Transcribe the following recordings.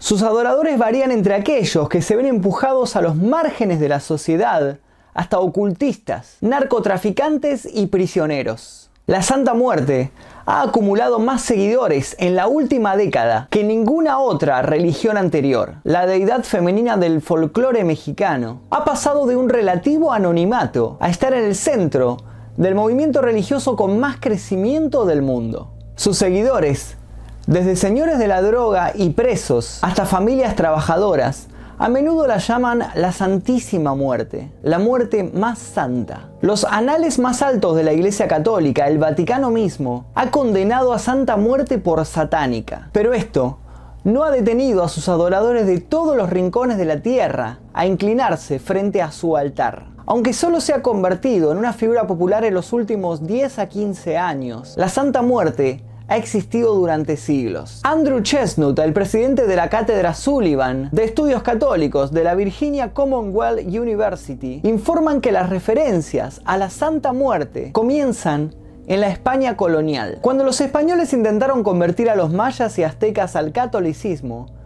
Sus adoradores varían entre aquellos que se ven empujados a los márgenes de la sociedad, hasta ocultistas, narcotraficantes y prisioneros. La Santa Muerte ha acumulado más seguidores en la última década que ninguna otra religión anterior. La deidad femenina del folclore mexicano ha pasado de un relativo anonimato a estar en el centro del movimiento religioso con más crecimiento del mundo. Sus seguidores, desde señores de la droga y presos hasta familias trabajadoras, a menudo la llaman la Santísima Muerte, la muerte más santa. Los anales más altos de la Iglesia Católica, el Vaticano mismo, ha condenado a Santa Muerte por satánica. Pero esto no ha detenido a sus adoradores de todos los rincones de la tierra a inclinarse frente a su altar. Aunque solo se ha convertido en una figura popular en los últimos 10 a 15 años, la Santa Muerte ha existido durante siglos. Andrew Chestnut, el presidente de la Cátedra Sullivan de Estudios Católicos de la Virginia Commonwealth University, informan que las referencias a la Santa Muerte comienzan en la España colonial. Cuando los españoles intentaron convertir a los mayas y aztecas al catolicismo,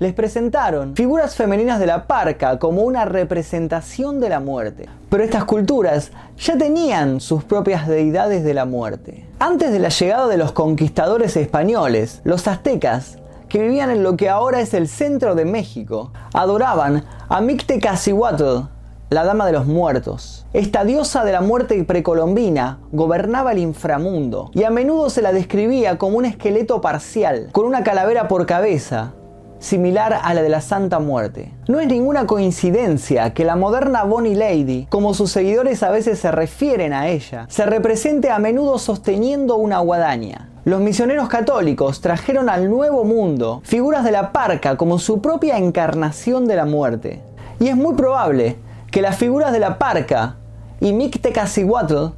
les presentaron figuras femeninas de la parca como una representación de la muerte. Pero estas culturas ya tenían sus propias deidades de la muerte. Antes de la llegada de los conquistadores españoles, los aztecas, que vivían en lo que ahora es el centro de México, adoraban a Mictecacihuatl, la Dama de los Muertos. Esta diosa de la muerte precolombina gobernaba el inframundo y a menudo se la describía como un esqueleto parcial, con una calavera por cabeza, similar a la de la Santa Muerte. No es ninguna coincidencia que la moderna Bonnie Lady, como sus seguidores a veces se refieren a ella, se represente a menudo sosteniendo una guadaña. Los misioneros católicos trajeron al Nuevo Mundo figuras de la parca como su propia encarnación de la muerte. Y es muy probable que las figuras de la parca y Mictecacihuatl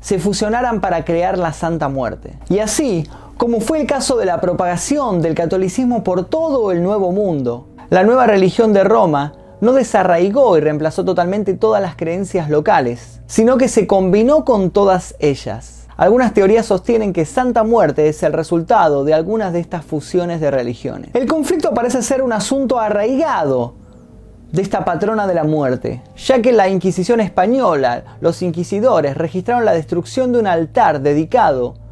se fusionaran para crear la Santa Muerte. Y así, como fue el caso de la propagación del catolicismo por todo el Nuevo Mundo. La nueva religión de Roma no desarraigó y reemplazó totalmente todas las creencias locales, sino que se combinó con todas ellas. Algunas teorías sostienen que Santa Muerte es el resultado de algunas de estas fusiones de religiones. El conflicto parece ser un asunto arraigado de esta patrona de la muerte, ya que la Inquisición española los inquisidores registraron la destrucción de un altar dedicado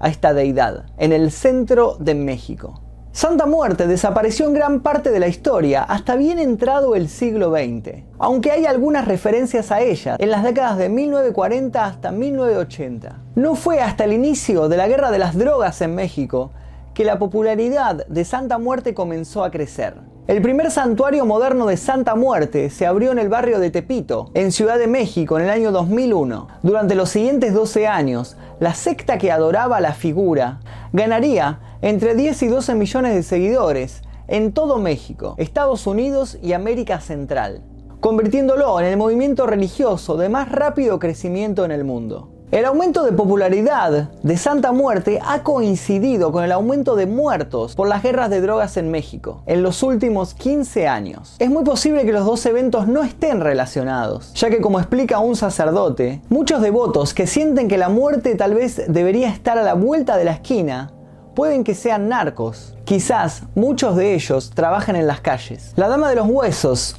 a esta deidad, en el centro de México. Santa Muerte desapareció en gran parte de la historia hasta bien entrado el siglo XX, aunque hay algunas referencias a ella en las décadas de 1940 hasta 1980. No fue hasta el inicio de la guerra de las drogas en México que la popularidad de Santa Muerte comenzó a crecer. El primer santuario moderno de Santa Muerte se abrió en el barrio de Tepito, en Ciudad de México, en el año 2001. Durante los siguientes 12 años, la secta que adoraba la figura ganaría entre 10 y 12 millones de seguidores en todo México, Estados Unidos y América Central, convirtiéndolo en el movimiento religioso de más rápido crecimiento en el mundo. El aumento de popularidad de Santa Muerte ha coincidido con el aumento de muertos por las guerras de drogas en México en los últimos 15 años. Es muy posible que los dos eventos no estén relacionados, ya que como explica un sacerdote, muchos devotos que sienten que la muerte tal vez debería estar a la vuelta de la esquina, pueden que sean narcos. Quizás muchos de ellos trabajen en las calles. La Dama de los Huesos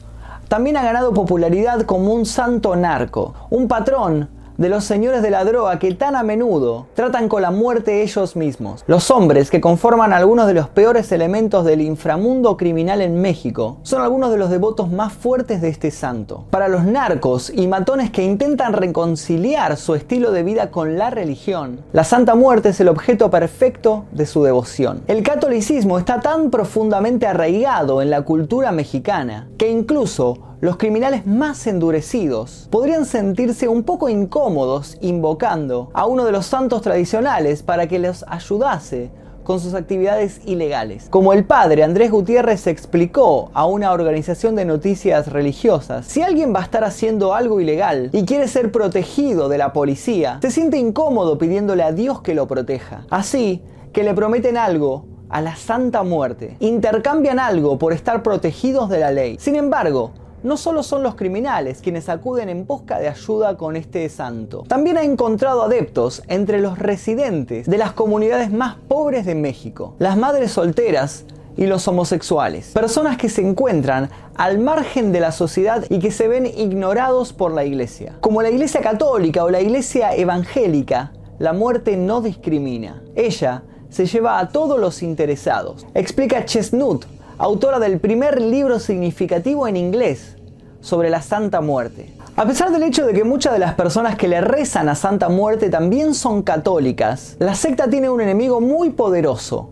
también ha ganado popularidad como un santo narco, un patrón de los señores de la droga que tan a menudo tratan con la muerte ellos mismos. Los hombres que conforman algunos de los peores elementos del inframundo criminal en México son algunos de los devotos más fuertes de este santo. Para los narcos y matones que intentan reconciliar su estilo de vida con la religión, la Santa Muerte es el objeto perfecto de su devoción. El catolicismo está tan profundamente arraigado en la cultura mexicana que incluso los criminales más endurecidos podrían sentirse un poco incómodos invocando a uno de los santos tradicionales para que los ayudase con sus actividades ilegales. Como el padre Andrés Gutiérrez explicó a una organización de noticias religiosas, si alguien va a estar haciendo algo ilegal y quiere ser protegido de la policía, se siente incómodo pidiéndole a Dios que lo proteja. Así que le prometen algo a la santa muerte. Intercambian algo por estar protegidos de la ley. Sin embargo, no solo son los criminales quienes acuden en busca de ayuda con este santo. También ha encontrado adeptos entre los residentes de las comunidades más pobres de México. Las madres solteras y los homosexuales. Personas que se encuentran al margen de la sociedad y que se ven ignorados por la iglesia. Como la iglesia católica o la iglesia evangélica, la muerte no discrimina. Ella se lleva a todos los interesados. Explica Chestnut, autora del primer libro significativo en inglés sobre la Santa Muerte. A pesar del hecho de que muchas de las personas que le rezan a Santa Muerte también son católicas, la secta tiene un enemigo muy poderoso,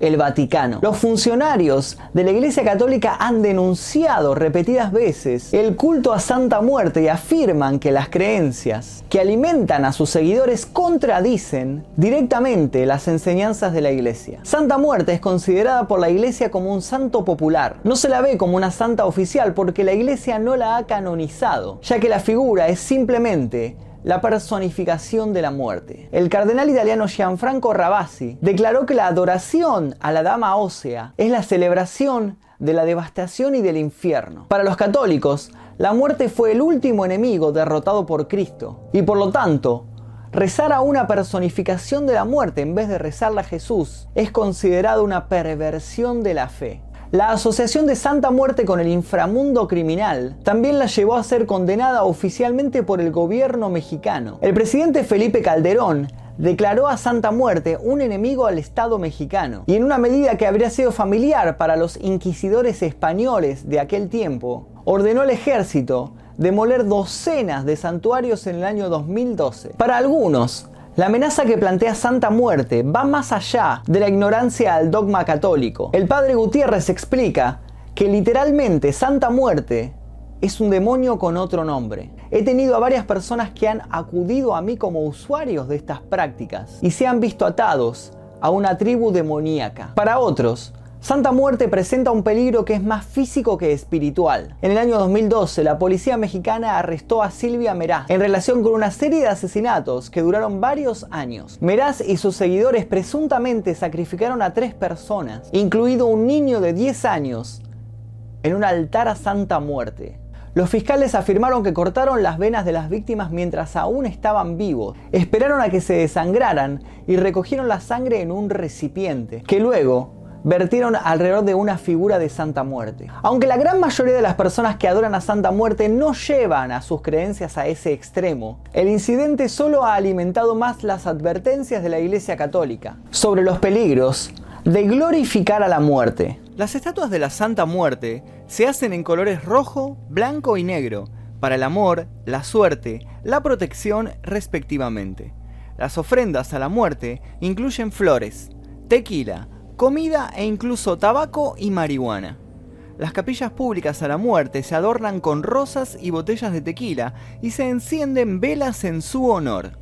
el Vaticano. Los funcionarios de la Iglesia Católica han denunciado repetidas veces el culto a Santa Muerte y afirman que las creencias que alimentan a sus seguidores contradicen directamente las enseñanzas de la Iglesia. Santa Muerte es considerada por la Iglesia como un santo popular. No se la ve como una santa oficial porque la Iglesia no la ha canonizado, ya que la figura es simplemente la personificación de la muerte. El cardenal italiano Gianfranco Rabasi declaró que la adoración a la dama ósea es la celebración de la devastación y del infierno. Para los católicos, la muerte fue el último enemigo derrotado por Cristo, y por lo tanto, rezar a una personificación de la muerte en vez de rezarla a Jesús es considerado una perversión de la fe. La asociación de Santa Muerte con el inframundo criminal también la llevó a ser condenada oficialmente por el gobierno mexicano. El presidente Felipe Calderón declaró a Santa Muerte un enemigo al Estado mexicano, y en una medida que habría sido familiar para los inquisidores españoles de aquel tiempo, ordenó al ejército demoler docenas de santuarios en el año 2012. Para algunos, la amenaza que plantea Santa Muerte va más allá de la ignorancia al dogma católico. El padre Gutiérrez explica que literalmente Santa Muerte es un demonio con otro nombre. He tenido a varias personas que han acudido a mí como usuarios de estas prácticas y se han visto atados a una tribu demoníaca. Para otros, Santa Muerte presenta un peligro que es más físico que espiritual. En el año 2012, la policía mexicana arrestó a Silvia Meraz en relación con una serie de asesinatos que duraron varios años. Meraz y sus seguidores presuntamente sacrificaron a tres personas, incluido un niño de 10 años, en un altar a Santa Muerte. Los fiscales afirmaron que cortaron las venas de las víctimas mientras aún estaban vivos, esperaron a que se desangraran y recogieron la sangre en un recipiente, que luego vertieron alrededor de una figura de Santa Muerte. Aunque la gran mayoría de las personas que adoran a Santa Muerte no llevan a sus creencias a ese extremo, el incidente solo ha alimentado más las advertencias de la Iglesia Católica sobre los peligros de glorificar a la muerte. Las estatuas de la Santa Muerte se hacen en colores rojo, blanco y negro, para el amor, la suerte, la protección respectivamente. Las ofrendas a la muerte incluyen flores, tequila, comida e incluso tabaco y marihuana. Las capillas públicas a la muerte se adornan con rosas y botellas de tequila y se encienden velas en su honor.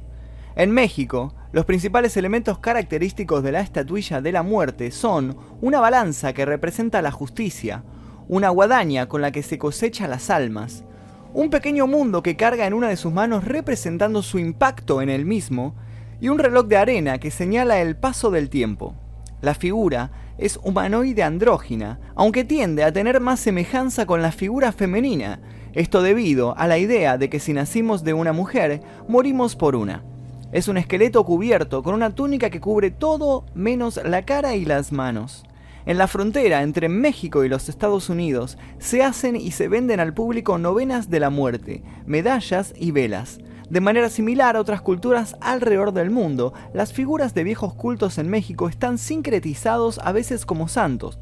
En México, los principales elementos característicos de la estatuilla de la muerte son una balanza que representa la justicia, una guadaña con la que se cosecha las almas, un pequeño mundo que carga en una de sus manos representando su impacto en el mismo, y un reloj de arena que señala el paso del tiempo. La figura es humanoide andrógina, aunque tiende a tener más semejanza con la figura femenina, esto debido a la idea de que si nacimos de una mujer, morimos por una. Es un esqueleto cubierto con una túnica que cubre todo menos la cara y las manos. En la frontera entre México y los Estados Unidos se hacen y se venden al público novenas de la muerte, medallas y velas. De manera similar a otras culturas alrededor del mundo, las figuras de viejos cultos en México están sincretizados a veces como santos.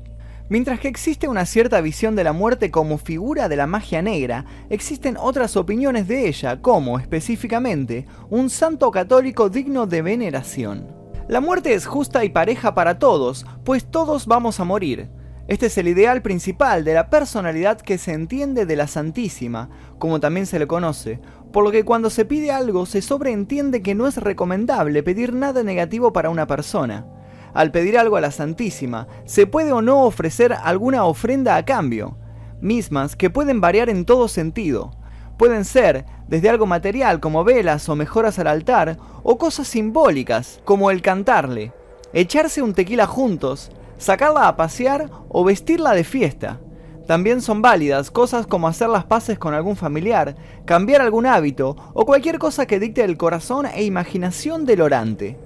Mientras que existe una cierta visión de la muerte como figura de la magia negra, existen otras opiniones de ella como, específicamente, un santo católico digno de veneración. La muerte es justa y pareja para todos, pues todos vamos a morir. Este es el ideal principal de la personalidad que se entiende de la Santísima, como también se le conoce, por lo que cuando se pide algo se sobreentiende que no es recomendable pedir nada negativo para una persona. Al pedir algo a la Santísima, se puede o no ofrecer alguna ofrenda a cambio, mismas que pueden variar en todo sentido. Pueden ser desde algo material como velas o mejoras al altar, o cosas simbólicas como el cantarle, echarse un tequila juntos, sacarla a pasear o vestirla de fiesta. También son válidas cosas como hacer las paces con algún familiar, cambiar algún hábito o cualquier cosa que dicte el corazón e imaginación del orante.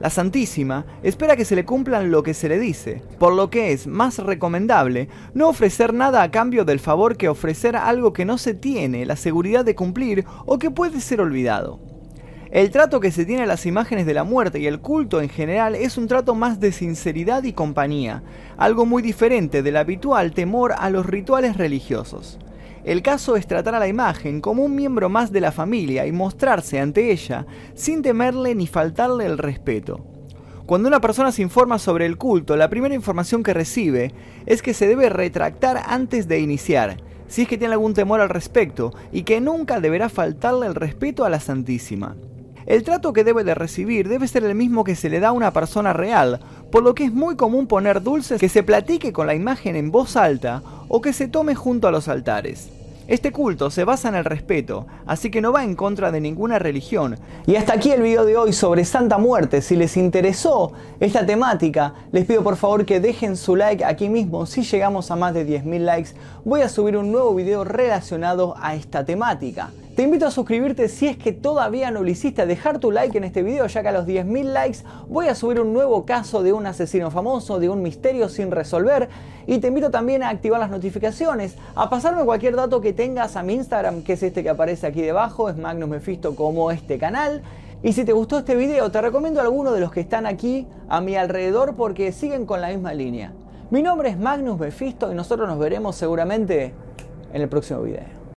La Santísima espera que se le cumplan lo que se le dice, por lo que es más recomendable no ofrecer nada a cambio del favor que ofrecer algo que no se tiene la seguridad de cumplir o que puede ser olvidado. El trato que se tiene a las imágenes de la muerte y el culto en general es un trato más de sinceridad y compañía, algo muy diferente del habitual temor a los rituales religiosos. El caso es tratar a la imagen como un miembro más de la familia y mostrarse ante ella sin temerle ni faltarle el respeto. Cuando una persona se informa sobre el culto, la primera información que recibe es que se debe retractar antes de iniciar, si es que tiene algún temor al respecto, y que nunca deberá faltarle el respeto a la Santísima. El trato que debe de recibir debe ser el mismo que se le da a una persona real, por lo que es muy común poner dulces que se platique con la imagen en voz alta o que se tome junto a los altares. Este culto se basa en el respeto, así que no va en contra de ninguna religión. Y hasta aquí el video de hoy sobre Santa Muerte. Si les interesó esta temática, les pido por favor que dejen su like aquí mismo. Si llegamos a más de 10.000 likes, voy a subir un nuevo video relacionado a esta temática. Te invito a suscribirte si es que todavía no lo hiciste, a dejar tu like en este video, ya que a los 10.000 likes voy a subir un nuevo caso de un asesino famoso, de un misterio sin resolver. Y te invito también a activar las notificaciones, a pasarme cualquier dato que tengas a mi Instagram, que es este que aparece aquí debajo, es Magnus Mephisto como este canal. Y si te gustó este video, te recomiendo alguno de los que están aquí a mi alrededor porque siguen con la misma línea. Mi nombre es Magnus Mephisto y nosotros nos veremos seguramente en el próximo video.